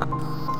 Ha ha ha.